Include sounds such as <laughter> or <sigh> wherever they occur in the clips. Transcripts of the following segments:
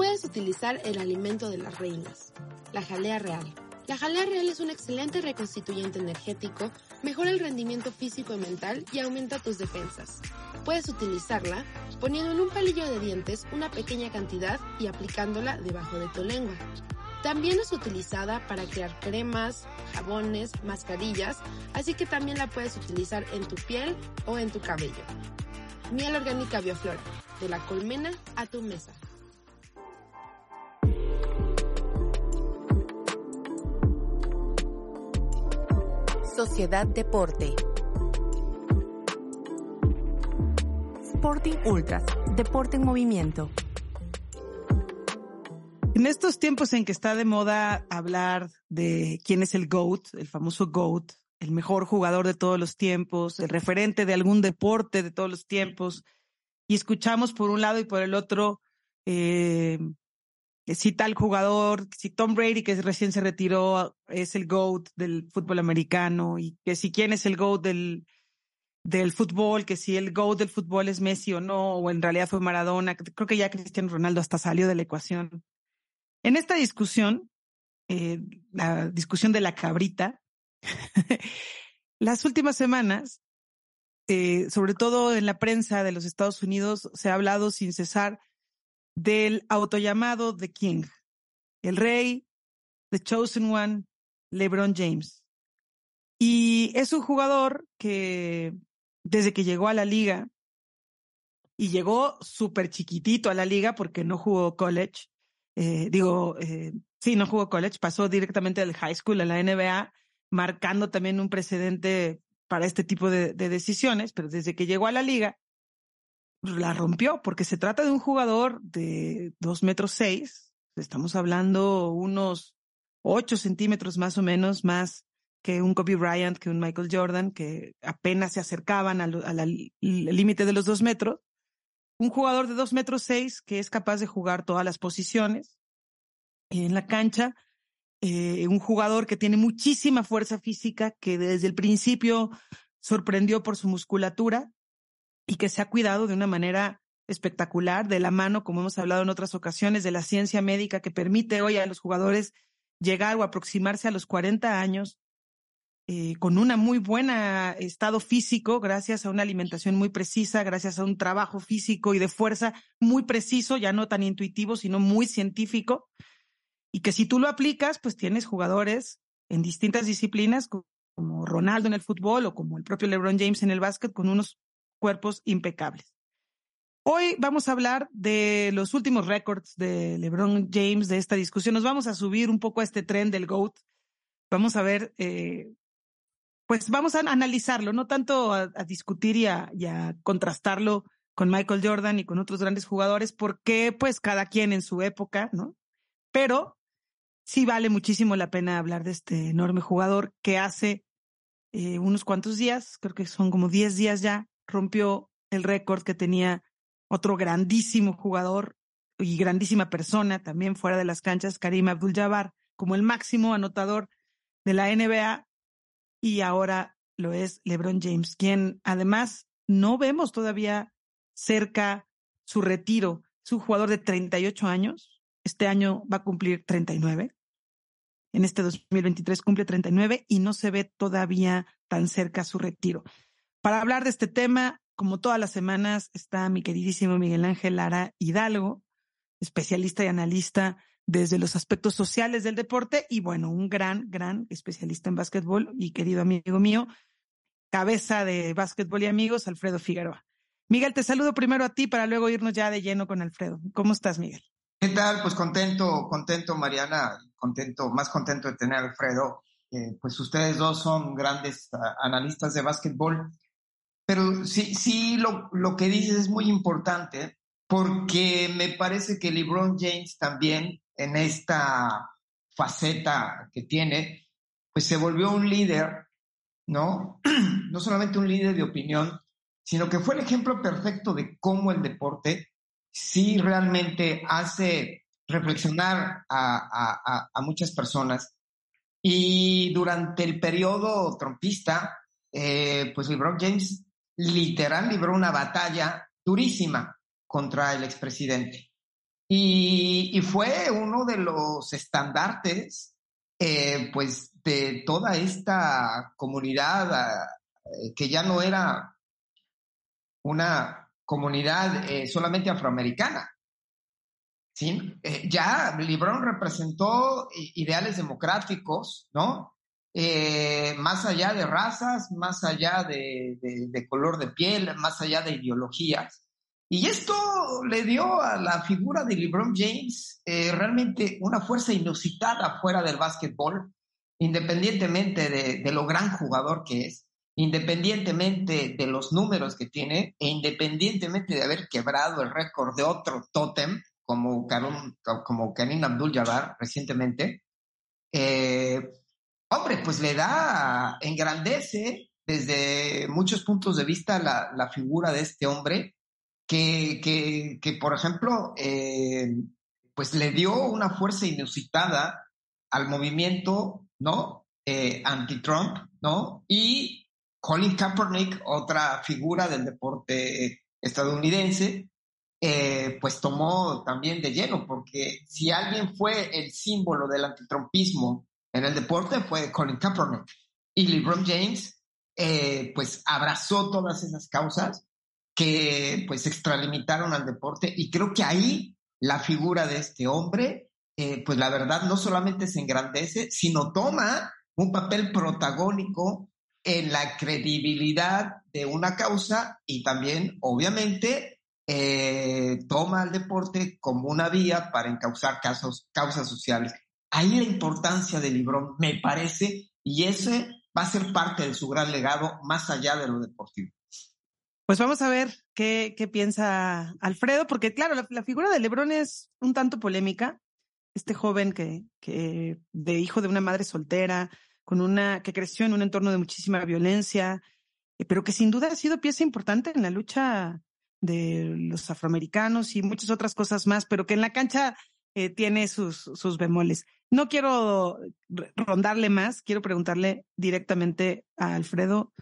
puedes utilizar el alimento de las reinas, la jalea real. La jalea real es un excelente reconstituyente energético, mejora el rendimiento físico y mental y aumenta tus defensas. Puedes utilizarla poniendo en un palillo de dientes una pequeña cantidad y aplicándola debajo de tu lengua. También es utilizada para crear cremas, jabones, mascarillas, así que también la puedes utilizar en tu piel o en tu cabello. Miel orgánica Bioflora, de la colmena a tu mesa. Sociedad Deporte. Sporting Ultras, Deporte en Movimiento. En estos tiempos en que está de moda hablar de quién es el GOAT, el famoso GOAT, el mejor jugador de todos los tiempos, el referente de algún deporte de todos los tiempos, y escuchamos por un lado y por el otro eh, si tal jugador, si Tom Brady, que recién se retiró, es el GOAT del fútbol americano y que si quién es el GOAT del, del fútbol, que si el GOAT del fútbol es Messi o no, o en realidad fue Maradona. Creo que ya Cristiano Ronaldo hasta salió de la ecuación. En esta discusión, eh, la discusión de la cabrita, <laughs> las últimas semanas, eh, sobre todo en la prensa de los Estados Unidos, se ha hablado sin cesar del autollamado The King, el rey, The Chosen One, LeBron James. Y es un jugador que desde que llegó a la liga, y llegó súper chiquitito a la liga porque no jugó college, eh, digo, eh, sí, no jugó college, pasó directamente del high school a la NBA, marcando también un precedente para este tipo de decisiones, pero desde que llegó a la liga, la rompió porque se trata de un jugador de dos metros seis. Estamos hablando unos ocho centímetros más o menos más que un Kobe Bryant, que un Michael Jordan, que apenas se acercaban al límite de los dos metros. Un jugador de dos metros seis que es capaz de jugar todas las posiciones en la cancha. Eh, un jugador que tiene muchísima fuerza física, que desde el principio sorprendió por su musculatura, y que se ha cuidado de una manera espectacular, de la mano, como hemos hablado en otras ocasiones, de la ciencia médica que permite hoy a los jugadores llegar o aproximarse a los 40 años eh, con un muy buen estado físico, gracias a una alimentación muy precisa, gracias a un trabajo físico y de fuerza muy preciso, ya no tan intuitivo, sino muy científico, y que si tú lo aplicas, pues tienes jugadores en distintas disciplinas, como Ronaldo en el fútbol o como el propio LeBron James en el básquet, con unos cuerpos impecables. Hoy vamos a hablar de los últimos récords de LeBron James de esta discusión. Nos vamos a subir un poco a este tren del GOAT. Vamos a ver, eh, pues vamos a analizarlo, no tanto a, discutir y a, contrastarlo con Michael Jordan y con otros grandes jugadores, porque pues cada quien en su época, ¿no? Pero sí vale muchísimo la pena hablar de este enorme jugador que hace eh, unos cuantos días, creo que son como 10 días ya, rompió el récord que tenía otro grandísimo jugador y grandísima persona también fuera de las canchas, Karim Abdul-Jabbar, como el máximo anotador de la NBA y ahora lo es LeBron James, quien además no vemos todavía cerca su retiro. Es un jugador de 38 años. Este año va a cumplir 39. En este 2023 cumple 39 y no se ve todavía tan cerca su retiro. Para hablar de este tema, como todas las semanas, está mi queridísimo Miguel Ángel Lara Hidalgo, especialista y analista desde los aspectos sociales del deporte y bueno, un gran, gran especialista en básquetbol y querido amigo mío, cabeza de básquetbol y amigos, Alfredo Figueroa. Miguel, te saludo primero a ti para luego irnos ya de lleno con Alfredo. ¿Cómo estás, Miguel? ¿Qué tal? Pues contento, contento, Mariana, contento, más contento de tener a Alfredo. Pues ustedes dos son grandes ah, analistas de básquetbol pero sí, sí lo, lo que dices es muy importante porque me parece que LeBron James también en esta faceta que tiene, pues se volvió un líder, ¿no? <clears throat> No solamente un líder de opinión, sino que fue el ejemplo perfecto de cómo el deporte sí realmente hace reflexionar a, a, a muchas personas. Y durante el periodo trompista, eh, pues LeBron James literal libró una batalla durísima contra el expresidente. y, fue uno de los estandartes, eh, pues, de toda esta comunidad eh, que ya no era una comunidad eh, solamente afroamericana. ¿sí? ya LeBron representó ideales democráticos, ¿no? Más allá de razas, más allá de, color de piel, más allá de ideologías. Y esto le dio a la figura de LeBron James eh, realmente una fuerza inusitada fuera del básquetbol, independientemente de, lo gran jugador que es, independientemente de los números que tiene e independientemente de haber quebrado el récord de otro tótem como, Karim, como Karim Abdul-Jabbar recientemente, eh, hombre, pues le da, engrandece desde muchos puntos de vista la, figura de este hombre que, que, por ejemplo, eh, pues le dio una fuerza inusitada al movimiento, ¿no? Eh, anti-Trump, ¿no? Y Colin Kaepernick, otra figura del deporte estadounidense, eh, pues tomó también de lleno, porque si alguien fue el símbolo del antitrumpismo en el deporte fue Colin Kaepernick. Y LeBron James, pues abrazó todas esas causas que pues extralimitaron al deporte y creo que ahí la figura de este hombre, eh, pues la verdad no solamente se engrandece, sino toma un papel protagónico en la credibilidad de una causa y también, obviamente, eh, toma al deporte como una vía para encauzar casos, causas sociales. Ahí la importancia del libro, me parece, y ese va a ser parte de su gran legado más allá de lo deportivo. Pues vamos a ver qué, piensa Alfredo, porque claro, la, figura de Lebron es un tanto polémica. Este joven que, que de hijo de una madre soltera, con una, que creció en un entorno de muchísima violencia, eh, pero que sin duda ha sido pieza importante en la lucha de los afroamericanos y muchas otras cosas más, pero que en la cancha eh, tiene sus, sus bemoles. No quiero rondarle más, quiero preguntarle directamente a Alfredo,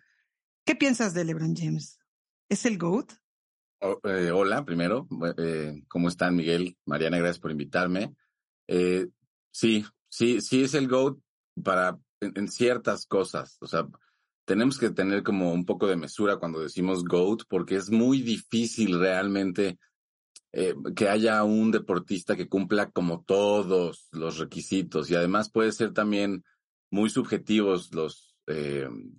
¿qué piensas de LeBron James? ¿Es el GOAT? Oh, eh, hola, primero. Eh, ¿Cómo están, Miguel? Mariana, gracias por invitarme. Eh, sí, sí, sí es el GOAT para en, ciertas cosas. O sea, tenemos que tener como un poco de mesura cuando decimos GOAT, porque es muy difícil realmente que haya un deportista que cumpla como todos los requisitos y además puede ser también muy subjetivos los,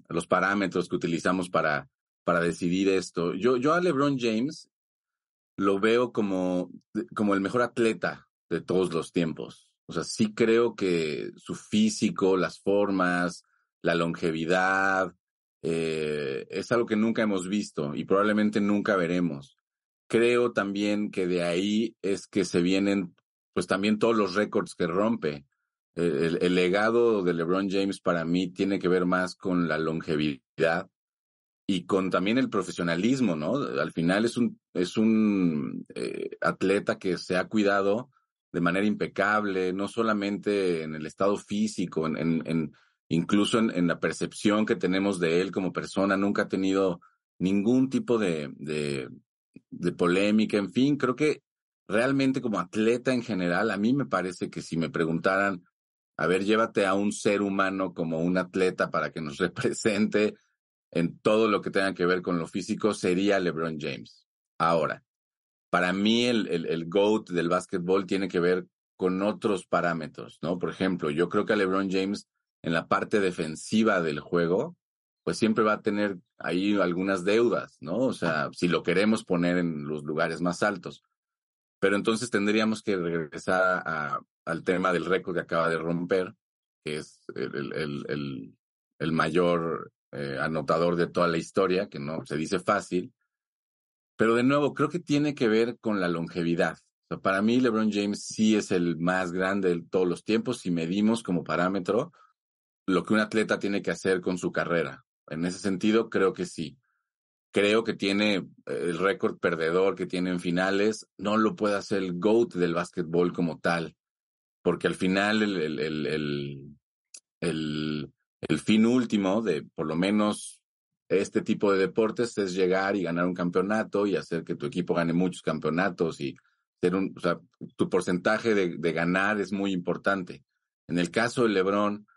los parámetros que utilizamos para para decidir esto. Yo, yo a LeBron James lo veo como, como el mejor atleta de todos los tiempos. O sea, sí creo que su físico, las formas, la longevidad, eh, es algo que nunca hemos visto y probablemente nunca veremos. Creo también que de ahí es que se vienen, pues también todos los récords que rompe. El, el, legado de LeBron James para mí tiene que ver más con la longevidad y con también el profesionalismo, ¿no? Al final es un, es un eh, atleta que se ha cuidado de manera impecable, no solamente en el estado físico, en, en, incluso en, la percepción que tenemos de él como persona, nunca ha tenido ningún tipo de, de, de polémica, en fin, creo que realmente como atleta en general, a mí me parece que si me preguntaran, a ver, llévate a un ser humano como un atleta para que nos <laughs> represente, en todo lo que tenga que ver con lo físico sería LeBron James. Ahora, para mí el, el, GOAT del básquetbol tiene que ver con otros parámetros, ¿no? Por ejemplo, yo creo que a LeBron James en la parte defensiva del juego, pues siempre va a tener ahí algunas deudas, ¿no? O sea, si lo queremos poner en los lugares más altos. Pero entonces tendríamos que regresar al tema del récord que acaba de romper, que es el mayor eh, anotador de toda la historia, que no se dice fácil. Pero de nuevo, creo que tiene que ver con la longevidad. para mí, LeBron James sí es el más grande de todos los tiempos si medimos como parámetro lo que un atleta tiene que hacer con su carrera. En ese sentido, creo que sí. Creo que tiene eh, el récord perdedor que tiene en finales, no lo puede hacer el GOAT del básquetbol como tal, porque al final el, el, el, el el fin último de por lo menos este tipo de deportes es llegar y ganar un campeonato y hacer que tu equipo gane muchos campeonatos y ser un, o sea, tu porcentaje de, de ganar es muy importante. En el caso de LeBron,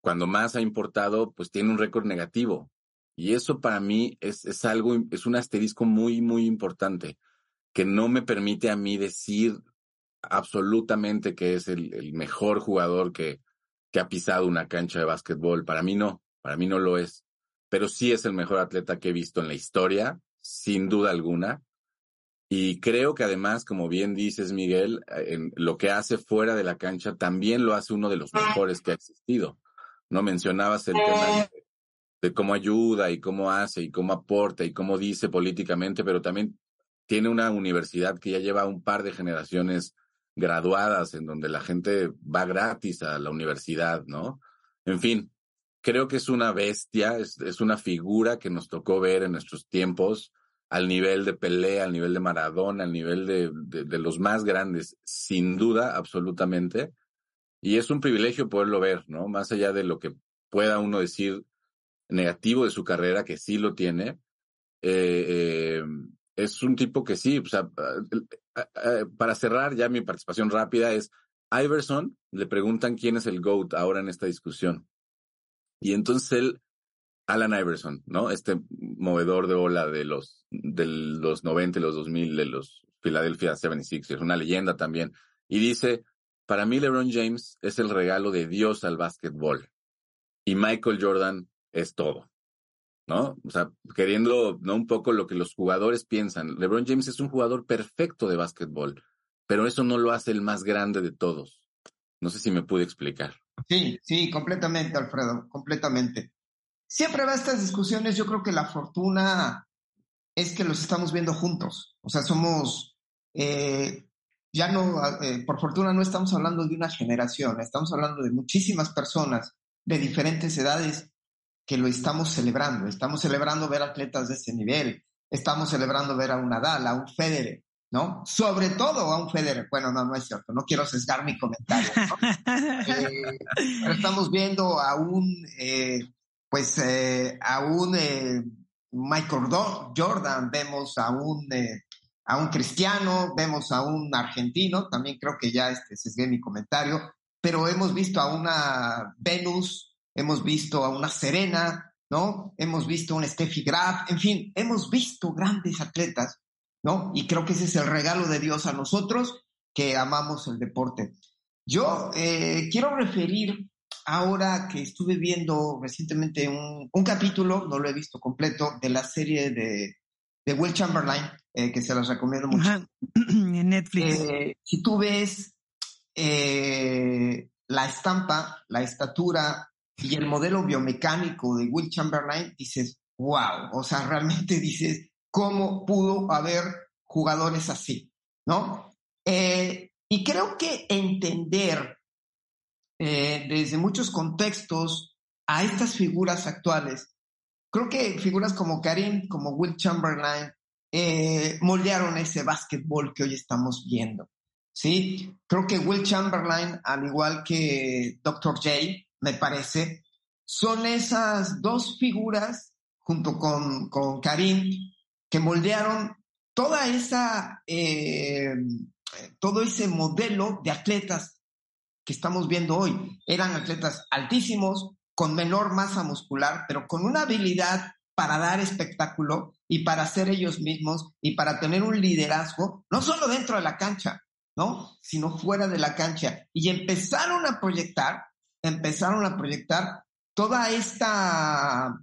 cuando más ha importado, pues tiene un récord negativo. Y eso para mí es, es algo, es un asterisco muy, muy importante que no me permite a mí decir absolutamente que es el, el mejor jugador que, que ha pisado una cancha de básquetbol. Para mí no, para mí no lo es. Pero sí es el mejor atleta que he visto en la historia, sin duda alguna. Y creo que además, como bien dices, Miguel, en lo que hace fuera de la cancha también lo hace uno de los mejores que ha existido. No mencionabas el tema de, cómo ayuda y cómo hace y cómo aporta y cómo dice políticamente, pero también tiene una universidad que ya lleva un par de generaciones graduadas en donde la gente va gratis a la universidad, ¿no? En fin, creo que es una bestia, es, es una figura que nos tocó ver en nuestros tiempos al nivel de pelea, al nivel de Maradona, al nivel de, de, los más grandes, sin duda, absolutamente. Y es un privilegio poderlo ver, ¿no? Más allá de lo que pueda uno decir negativo de su carrera, que sí lo tiene, eh, eh, es un tipo que sí, o sea, eh, para cerrar ya mi participación rápida es, Iverson, le preguntan quién es el GOAT ahora en esta discusión. Y entonces él Alan Iverson, ¿no? Este movedor de ola de los, de los 90 y los 2000 de los Philadelphia 76ers, una leyenda también. Y dice, para mí LeBron James es el regalo de Dios al básquetbol. Y Michael Jordan es todo. ¿No? O sea, queriendo. Un poco lo que los jugadores piensan. LeBron James es un jugador perfecto de básquetbol, pero eso no lo hace el más grande de todos. No sé si me pude explicar. Sí, sí, completamente, Alfredo, completamente siempre va estas discusiones, yo creo que la fortuna es que los estamos viendo juntos. O sea, somos, eh, ya no, eh, por fortuna no estamos hablando de una generación, estamos hablando de muchísimas personas de diferentes edades que lo estamos celebrando. Estamos celebrando ver atletas de ese nivel, estamos celebrando ver a un Nadal, a un Federer, ¿no? Sobre todo a un Federer. Bueno, no, no es cierto, no quiero sesgar mi comentario, <laughs> eh, pero estamos viendo a un pues eh, a un eh, Michael Jordan, vemos a un, eh, a un cristiano, vemos a un argentino, también creo que ya este, se mi comentario, pero hemos visto a una Venus, hemos visto a una Serena, ¿no? Hemos visto a un Steffi Graf, en fin, hemos visto grandes atletas, ¿no? Y creo que ese es el regalo de Dios a nosotros que amamos el deporte. Yo quiero referir ahora que estuve viendo recientemente un, capítulo, no lo he visto completo, de la serie de, Will Chamberlain, eh, que se las recomiendo mucho. <clears throat> en Netflix. Eh, si tú ves eh, la estampa, la estatura y el modelo biomecánico de Will Chamberlain, dices, wow, o sea, realmente <laughs> dices, ¿cómo pudo haber jugadores así? ¿No? y creo que entender desde muchos contextos a estas figuras actuales. Creo que figuras como Karim, como Will Chamberlain, eh, moldearon ese básquetbol que hoy estamos viendo. ¿sí? Creo que Will Chamberlain, al igual que Dr. J, me parece, son esas dos figuras, junto con, con Karim, que moldearon toda esa, eh, todo ese modelo de atletas que estamos viendo hoy. Eran atletas altísimos, con menor masa muscular, pero con una habilidad para dar espectáculo y para ser ellos mismos y para tener un liderazgo, no solo dentro de la cancha, ¿no? Sino fuera de la cancha. Y empezaron a proyectar, empezaron a proyectar toda esta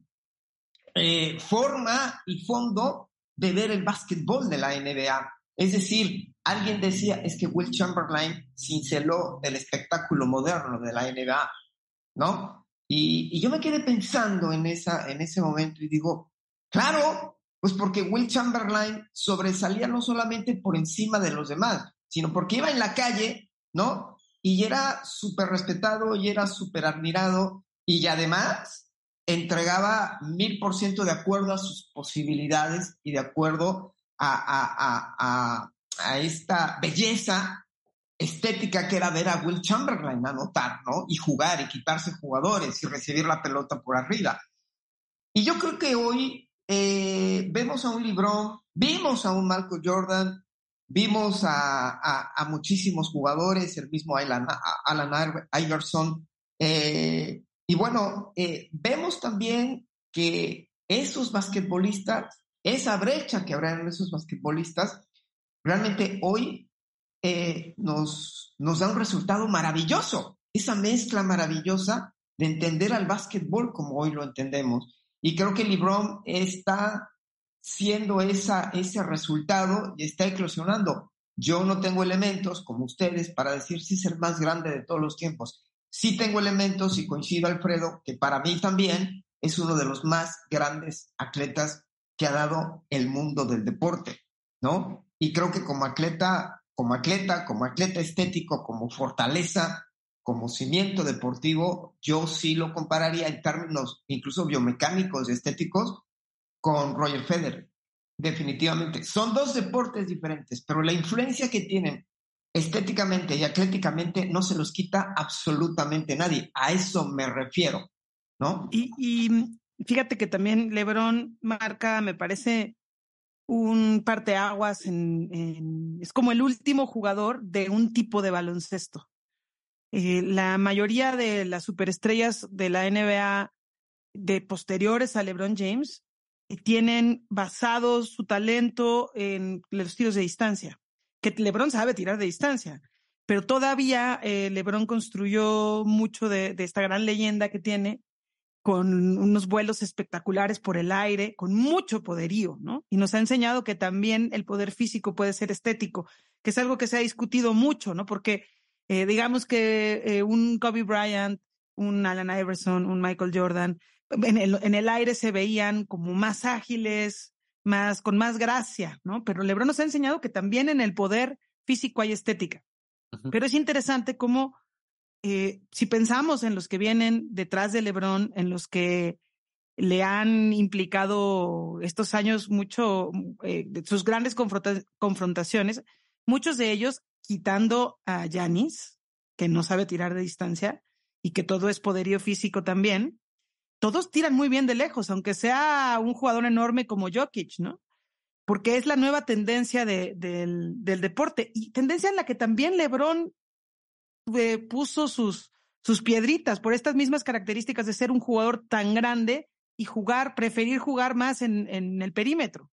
eh, forma y fondo de ver el básquetbol de la NBA. Es decir, alguien decía, es que Will Chamberlain cinceló el espectáculo moderno de la NBA, ¿no? Y, yo me quedé pensando en, esa, en ese momento y digo, claro, pues porque Will Chamberlain sobresalía no solamente por encima de los demás, sino porque iba en la calle, ¿no? Y era súper respetado y era súper admirado y además entregaba mil por ciento de acuerdo a sus posibilidades y de acuerdo a, a, esta belleza estética que era ver a Will Chamberlain anotar, ¿no? Y jugar y quitarse jugadores y recibir la pelota por arriba. Y yo creo que hoy eh, vemos a un LeBron, vimos a un Marco Jordan vimos a, muchísimos jugadores, el mismo Alan, Alan Iverson, eh, y bueno, eh, vemos también que esos basquetbolistas, esa brecha que habrá en esos basquetbolistas, realmente hoy eh, nos, nos da un resultado maravilloso, esa mezcla maravillosa de entender al básquetbol como hoy lo entendemos. Y creo que LeBron está siendo esa, ese resultado y está eclosionando. Yo no tengo elementos como ustedes para decir si es el más grande de todos los tiempos. Sí tengo elementos y coincido, Alfredo, que para mí también es uno de los más grandes atletas que ha dado el mundo del deporte, ¿no? Y creo que como atleta, como atleta, como atleta estético, como fortaleza, como cimiento deportivo, yo sí lo compararía en términos incluso biomecánicos y estéticos con Roger Federer. Definitivamente. Son dos deportes diferentes, pero la influencia que tienen estéticamente y atléticamente no se los quita absolutamente nadie. A eso me refiero, ¿no? Y, fíjate que también LeBron marca, me parece, un parteaguas en, en, es como el último jugador de un tipo de baloncesto. Eh, la mayoría de las superestrellas de la NBA de posteriores a LeBron James eh, tienen basado su talento en los tiros de distancia, que LeBron sabe tirar de distancia, pero todavía eh, LeBron construyó mucho de, esta gran leyenda que tiene con unos vuelos espectaculares por el aire, con mucho poderío, ¿no? Y nos ha enseñado que también el poder físico puede ser estético, que es algo que se ha discutido mucho, ¿no? Porque eh, digamos que eh, un Kobe Bryant, un Allen Iverson, un Michael Jordan, en el, en el aire se veían como más ágiles, más, con más gracia, ¿no? Pero Lebron nos ha enseñado que también en el poder físico hay estética. Pero es interesante cómo, eh, si pensamos en los que vienen detrás de Lebron, en los que le han implicado estos años mucho, sus grandes confrontaciones, muchos de ellos quitando a Yanis, que no sabe tirar de distancia y que todo es poderío físico también, todos tiran muy bien de lejos, aunque sea un jugador enorme como Jokic, ¿no? Porque es la nueva tendencia del, deporte y tendencia en la que también Lebron eh, puso sus, sus piedritas por estas mismas características de ser un jugador tan grande y jugar, preferir jugar más en, en el perímetro.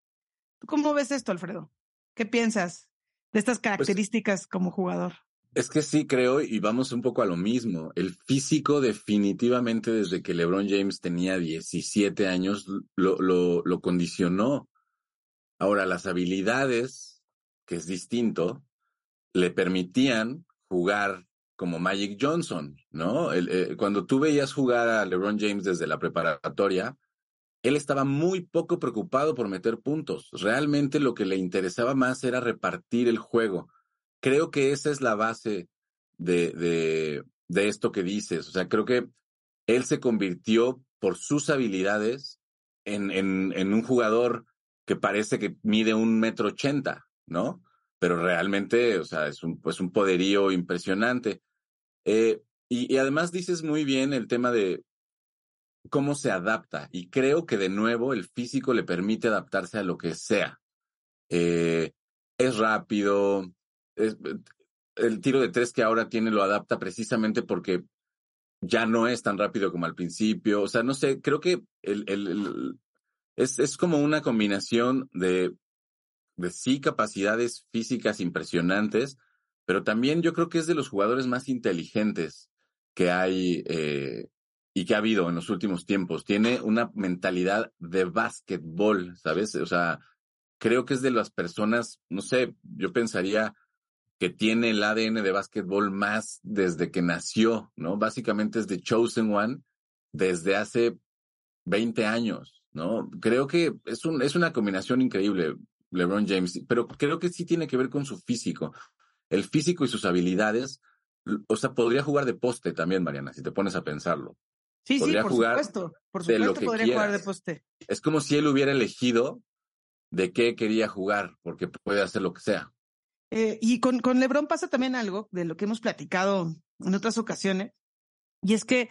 ¿Tú cómo ves esto, Alfredo? ¿Qué piensas? de estas pues características como jugador. Es que sí creo, y vamos un poco a lo mismo. El físico definitivamente desde que LeBron James tenía 17 años lo, lo, lo condicionó. Ahora, las habilidades, que es distinto, le permitían jugar como Magic Johnson, ¿no? Eh, cuando tú veías jugar a LeBron James desde la preparatoria, él estaba muy poco preocupado por meter puntos. Realmente lo que le interesaba más era repartir el juego. Creo que esa es la base de, de, de esto que dices. O sea, creo que él se convirtió por sus habilidades en, en, en un jugador que parece que mide un metro ochenta, ¿no? Pero realmente, o sea, es un, pues un poderío impresionante. Eh, y, además dices muy bien el tema de, cómo se adapta. Y creo que de nuevo el físico le permite adaptarse a lo que sea. Eh, es rápido. el tiro de tres que ahora tiene lo adapta precisamente porque ya no es tan rápido como al principio. O sea, no sé, creo que es, es como una combinación de sí capacidades físicas impresionantes, pero también yo creo que es de los jugadores más inteligentes que hay eh, y que ha habido en los últimos tiempos. Tiene una mentalidad de básquetbol, ¿sabes? O sea, creo que es de las personas, no sé, yo pensaría que tiene el ADN de básquetbol más desde que nació, ¿no? Básicamente es de Chosen One desde hace 20 años, ¿no? Creo que es, un, es una combinación increíble, LeBron James, pero creo que sí tiene que ver con su físico. El físico y sus habilidades, o sea, podría jugar de poste también, Mariana, si te pones a pensarlo. Sí, sí, por supuesto. Por supuesto podría jugar de poste. Es como si él hubiera elegido de qué quería jugar, porque puede hacer lo que sea. Eh, y con, con Lebron pasa también algo de lo que hemos platicado en otras ocasiones, y es que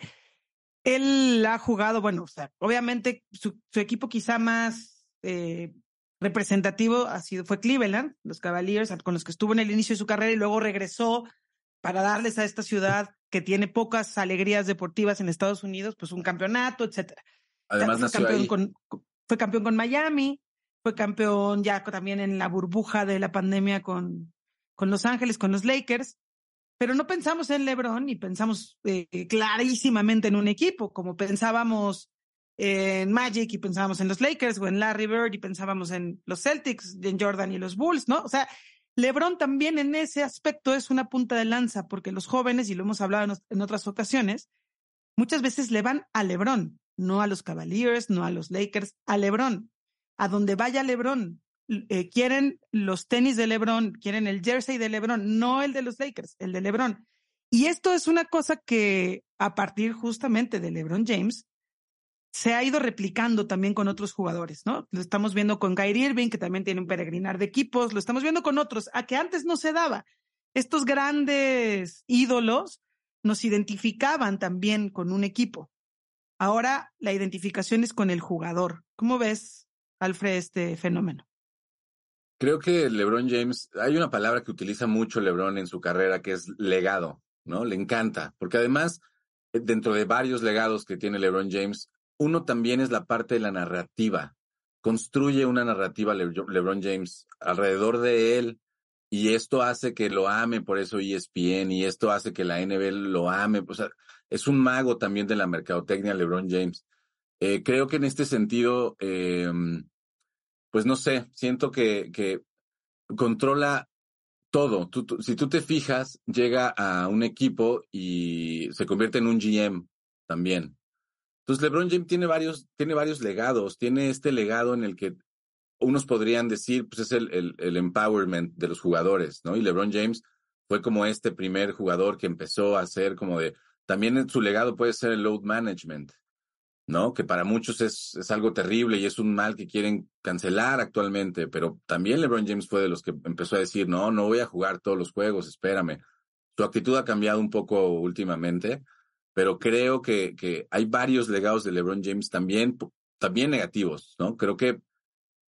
él ha jugado, bueno, o sea, obviamente su, equipo quizá más, eh, representativo ha sido, fue Cleveland, los Cavaliers, con los que estuvo en el inicio de su carrera y luego regresó para darles a esta ciudad que tiene pocas alegrías deportivas en Estados Unidos, pues un campeonato, etcétera. Además fue nació campeón ahí. Con, fue campeón con Miami, fue campeón ya también en la burbuja de la pandemia con, con Los Ángeles, con los Lakers, pero no pensamos en LeBron y pensamos eh, clarísimamente en un equipo, como pensábamos en Magic y pensábamos en los Lakers o en Larry Bird y pensábamos en los Celtics, en Jordan y los Bulls, ¿no? O sea, LeBron también en ese aspecto es una punta de lanza porque los jóvenes, y lo hemos hablado en otras ocasiones, muchas veces le van a LeBron, no a los Cavaliers, no a los Lakers, a LeBron. A donde vaya LeBron, eh, quieren los tenis de LeBron, quieren el jersey de LeBron, no el de los Lakers, el de LeBron. Y esto es una cosa que a partir justamente de LeBron James se ha ido replicando también con otros jugadores, ¿no? Lo estamos viendo con Kyrie Irving, que también tiene un peregrinar de equipos, lo estamos viendo con otros, a que antes no se daba. Estos grandes ídolos nos identificaban también con un equipo. Ahora la identificación es con el jugador. ¿Cómo ves, Alfred, este fenómeno? Creo que LeBron James, hay una palabra que utiliza mucho LeBron en su carrera que es legado, ¿no? Le encanta, porque además, dentro de varios legados que tiene LeBron James, uno también es la parte de la narrativa. Construye una narrativa Le LeBron James alrededor de él y esto hace que lo ame, por eso ESPN, y esto hace que la NFL lo ame. Es un mago también de la mercadotecnia LeBron James. Eh, creo que en este sentido, eh, pues no sé, siento que, que controla todo. Si tú te fijas, llega a un equipo y se convierte en un GM también. Entonces, LeBron James tiene varios, tiene varios legados. Tiene este legado en el que unos podrían decir, pues es el, el, empowerment de los jugadores, ¿no? Y LeBron James fue como este primer jugador que empezó a hacer como de, también su legado puede ser el load management, ¿no? Que para muchos es, es algo terrible y es un mal que quieren cancelar actualmente, pero también LeBron James fue de los que empezó a decir, no, no voy a jugar todos los juegos, espérame. Su actitud ha cambiado un poco últimamente, pero creo que, que hay varios legados de LeBron James también, también negativos, ¿no? Creo que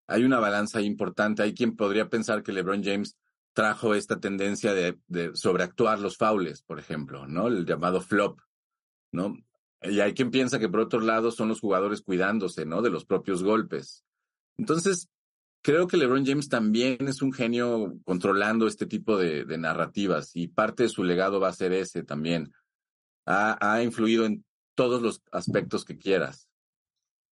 hay una balanza importante. Hay quien podría pensar que LeBron James trajo esta tendencia de, sobreactuar los faules, por ejemplo, ¿no? El llamado flop, ¿no? Y hay quien piensa que por otro lado son los jugadores cuidándose, ¿no? De los propios golpes. Entonces, creo que LeBron James también es un genio controlando este tipo de, de narrativas y parte de su legado va a ser ese también. Ha, ha influido en todos los aspectos que quieras.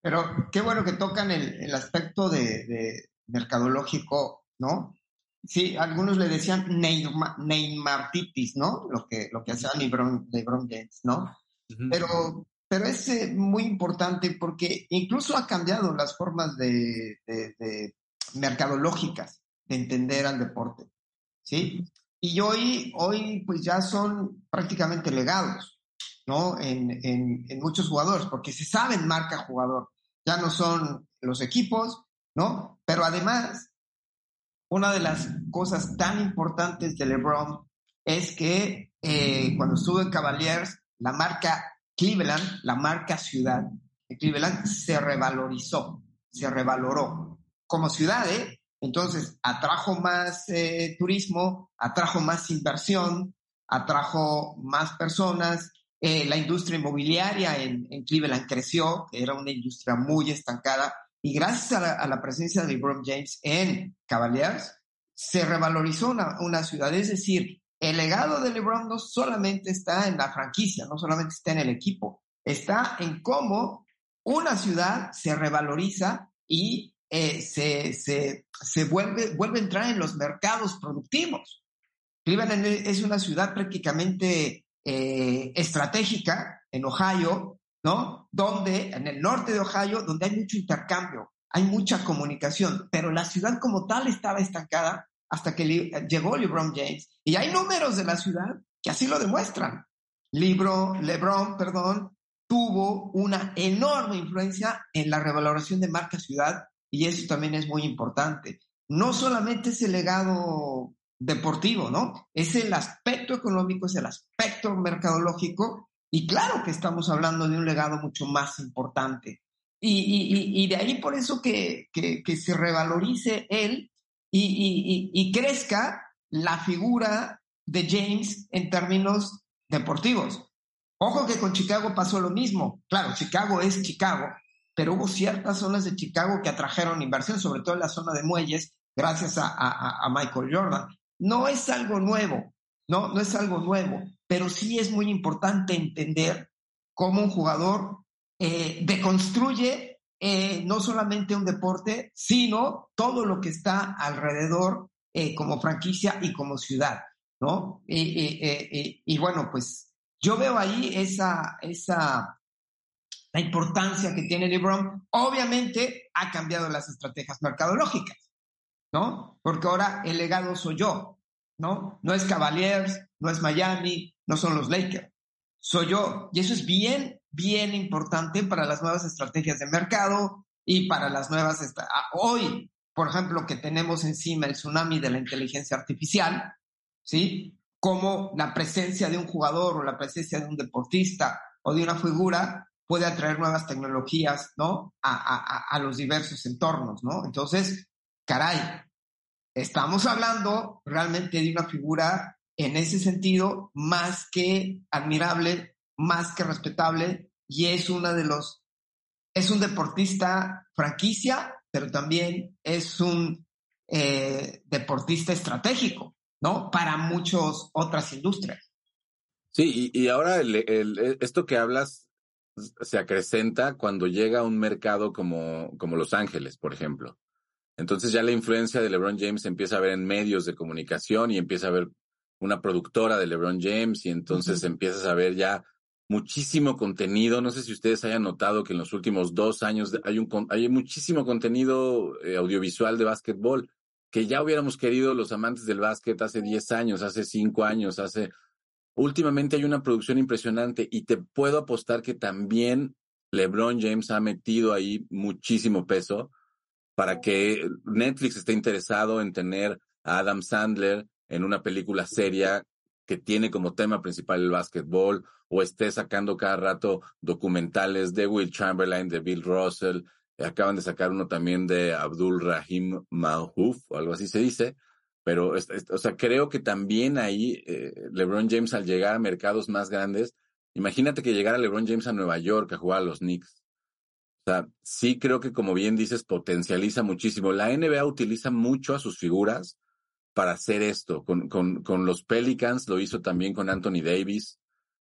Pero qué bueno que tocan el, el aspecto de, de, mercadológico, ¿no? Sí, algunos le decían Neymar, Neymartitis, ¿no? Lo que, lo que hacía LeBron, LeBron James, ¿no? Uh -huh. Pero, pero es eh, muy importante porque incluso ha cambiado las formas de, de, de, mercadológicas de entender al deporte, ¿sí? Y hoy, hoy pues ya son prácticamente legados, ¿no? En, en, en, muchos jugadores, porque se saben marca jugador. Ya no son los equipos, ¿no? Pero además, una de las cosas tan importantes de LeBron es que eh, cuando estuvo en Cavaliers, la marca Cleveland, la marca ciudad de Cleveland, se revalorizó, se revaloró como ciudad, ¿eh? Entonces, atrajo más eh, turismo, atrajo más inversión, atrajo más personas, eh, la industria inmobiliaria en, en, Cleveland creció, era una industria muy estancada, y gracias a la, a la presencia de LeBron James en Cavaliers, se revalorizó una, una, ciudad. Es decir, el legado de LeBron no solamente está en la franquicia, no solamente está en el equipo, está en cómo una ciudad se revaloriza y eh, se, se, se vuelve, vuelve a entrar en los mercados productivos. Cleveland es una ciudad prácticamente eh, estratégica en Ohio, ¿no? Donde, en el norte de Ohio, donde hay mucho intercambio, hay mucha comunicación, pero la ciudad como tal estaba estancada hasta que le, llegó LeBron James. Y hay números de la ciudad que así lo demuestran. Libro, LeBron, perdón, tuvo una enorme influencia en la revaloración de marca ciudad y eso también es muy importante. No solamente es el legado deportivo, ¿no? Es el aspecto económico, es el aspecto mercadológico y claro que estamos hablando de un legado mucho más importante. y, de ahí por eso que, que, se revalorice él y, crezca la figura de James en términos deportivos. Ojo que con Chicago pasó lo mismo. Claro, Chicago es Chicago, pero hubo ciertas zonas de Chicago que atrajeron inversión, sobre todo en la zona de muelles, gracias a, a Michael Jordan. No es algo nuevo, no, no es algo nuevo, pero sí es muy importante entender cómo un jugador eh, deconstruye eh, no solamente un deporte, sino todo lo que está alrededor eh, como franquicia y como ciudad, ¿no? Y, bueno, pues yo veo ahí esa, esa, la importancia que tiene LeBron. Obviamente ha cambiado las estrategias mercadológicas, ¿no? Porque ahora el legado soy yo, ¿no? No es Cavaliers, no es Miami, no son los Lakers, soy yo. Y eso es bien bien importante para las nuevas estrategias de mercado y para las nuevas... Ah, hoy, por ejemplo, que tenemos encima el tsunami de la inteligencia artificial, ¿sí? Cómo la presencia de un jugador o la presencia de un deportista o de una figura puede atraer nuevas tecnologías, ¿no? A, a, a los diversos entornos, ¿no? Entonces, caray, estamos hablando realmente de una figura en ese sentido más que admirable más que respetable y es una de los, es un deportista franquicia, pero también es un eh, deportista estratégico, ¿no? Para muchas otras industrias. Sí, y, ahora esto que hablas se acrecenta cuando llega a un mercado como, como Los Ángeles, por ejemplo. Entonces ya la influencia de LeBron James empieza a ver en medios de comunicación y empieza a ver una productora de LeBron James y entonces empiezas a ver ya muchísimo contenido. No sé si ustedes hayan notado que en los últimos dos años hay, un, hay muchísimo contenido eh, audiovisual de básquetbol que ya hubiéramos querido los amantes del básquet hace 10 años, hace 5 años, hace... Últimamente hay una producción impresionante y te puedo apostar que también LeBron James ha metido ahí muchísimo peso para que Netflix esté interesado en tener a Adam Sandler en una película seria que tiene como tema principal el básquetbol o esté sacando cada rato documentales de Will Chamberlain, de Bill Russell. Acaban de sacar uno también de Abdul Rahim Malhouf, o algo así se dice. Pero, o sea, creo que también ahí eh, LeBron James al llegar a mercados más grandes, imagínate que llegara LeBron James a Nueva York a jugar a los Knicks. O sea, sí creo que como bien dices, potencializa muchísimo. La NBA utiliza mucho a sus figuras para hacer esto. Con, con, con los Pelicans lo hizo también con Anthony Davis.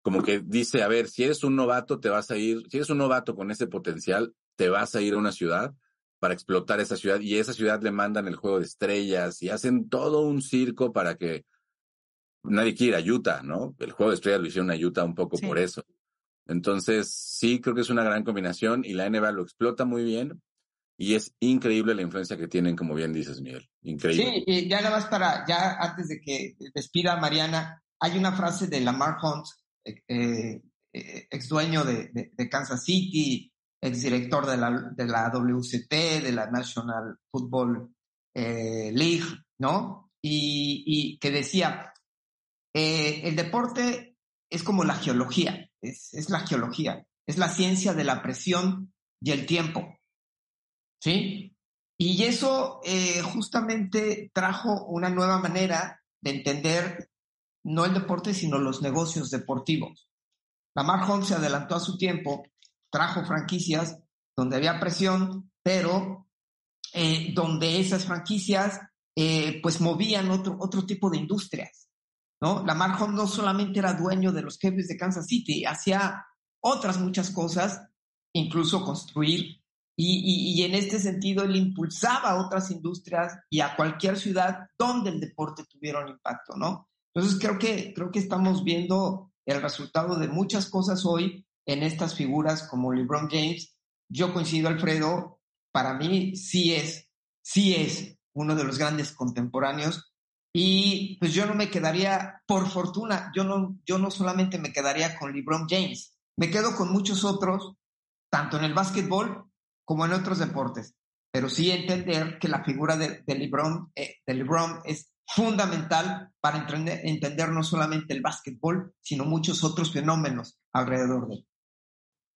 Como que dice, a ver, si eres un novato, te vas a ir, si eres un novato con ese potencial, te vas a ir a una ciudad para explotar esa ciudad y esa ciudad le mandan el juego de estrellas y hacen todo un circo para que nadie quiera Utah, ¿no? El juego de estrellas lo hicieron a Utah un poco por eso. Entonces, sí, creo que es una gran combinación y la NBA lo explota muy bien y es increíble la influencia que tienen, como bien dices, Miguel. Increíble. Sí, y ya nada más para, ya antes de que despida Mariana, hay una frase de Lamar Hunt, eh, eh, ex dueño de, Kansas City, ex director de la, de la WCT, de la National Football eh, League, ¿no? Y, y que decía, el deporte es como la geología, es, es la geología, es la ciencia de la presión y el tiempo. ¿Sí? Y eso eh, justamente trajo una nueva manera de entender no el deporte, sino los negocios deportivos. Lamar Hunt se adelantó a su tiempo, trajo franquicias donde había presión, pero eh, donde esas franquicias eh, pues movían otro, otro tipo de industrias. ¿no? Lamar no solamente era dueño de los jefes de Kansas City, hacía otras muchas cosas, incluso construir y, en este sentido, él impulsaba a otras industrias y a cualquier ciudad donde el deporte tuviera un impacto, ¿no? Entonces, creo que, creo que estamos viendo el resultado de muchas cosas hoy en estas figuras como LeBron James. Yo coincido, Alfredo, para mí sí es, sí es uno de los grandes contemporáneos. Y pues yo no me quedaría, por fortuna, yo no, yo no solamente me quedaría con LeBron James, me quedo con muchos otros, tanto en el básquetbol como en otros deportes, pero sí entender que la figura de, de LeBron, eh, es fundamental para entender, no solamente el básquetbol, sino muchos otros fenómenos alrededor de él.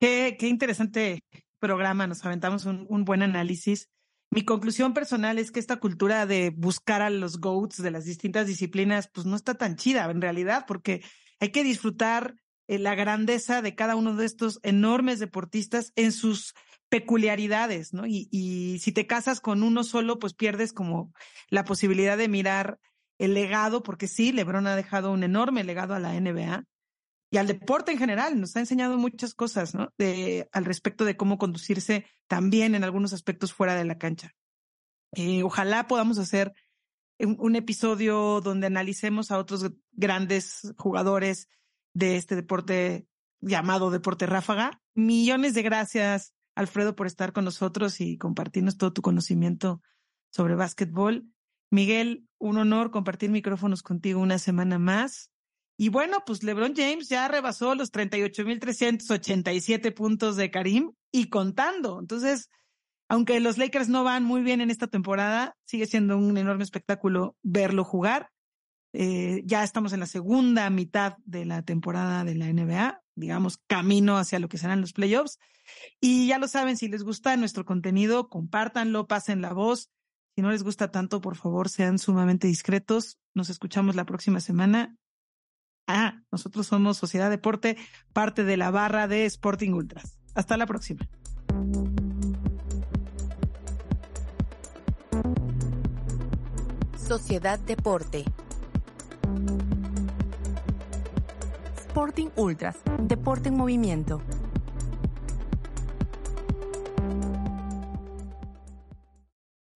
Qué, interesante programa nos aventamos un, un buen análisis. Mi conclusión personal es que esta cultura de buscar a los GOATs de las distintas disciplinas, pues no está tan chida en realidad, porque hay que disfrutar eh, la grandeza de cada uno de estos enormes deportistas en sus peculiaridades, ¿no? Y, si te casas con uno solo, pues pierdes como la posibilidad de mirar el legado, porque sí, LeBron ha dejado un enorme legado a la NBA y al deporte en general. Nos ha enseñado muchas cosas, ¿no? De, al respecto de cómo conducirse también en algunos aspectos fuera de la cancha. Eh, ojalá podamos hacer un, episodio donde analicemos a otros grandes jugadores de este deporte llamado deporte ráfaga. Millones de gracias, Alfredo, por estar con nosotros y compartirnos todo tu conocimiento sobre básquetbol. Miguel, un honor compartir micrófonos contigo una semana más. Y bueno, pues LeBron James ya rebasó los 38.387 puntos de Karim y contando. Entonces, aunque los Lakers no van muy bien en esta temporada, sigue siendo un enorme espectáculo verlo jugar. Eh, ya estamos en la segunda mitad de la temporada de la NBA, digamos, camino hacia lo que serán los playoffs. Y ya lo saben, si les gusta nuestro contenido, compártanlo, pasen la voz. Si no les gusta tanto, por favor, sean sumamente discretos. Nos escuchamos la próxima semana. Ah, nosotros somos Sociedad Deporte, parte de la barra de Sporting Ultras. Hasta la próxima. Sociedad Deporte. Sporting Ultras, Deporte en Movimiento.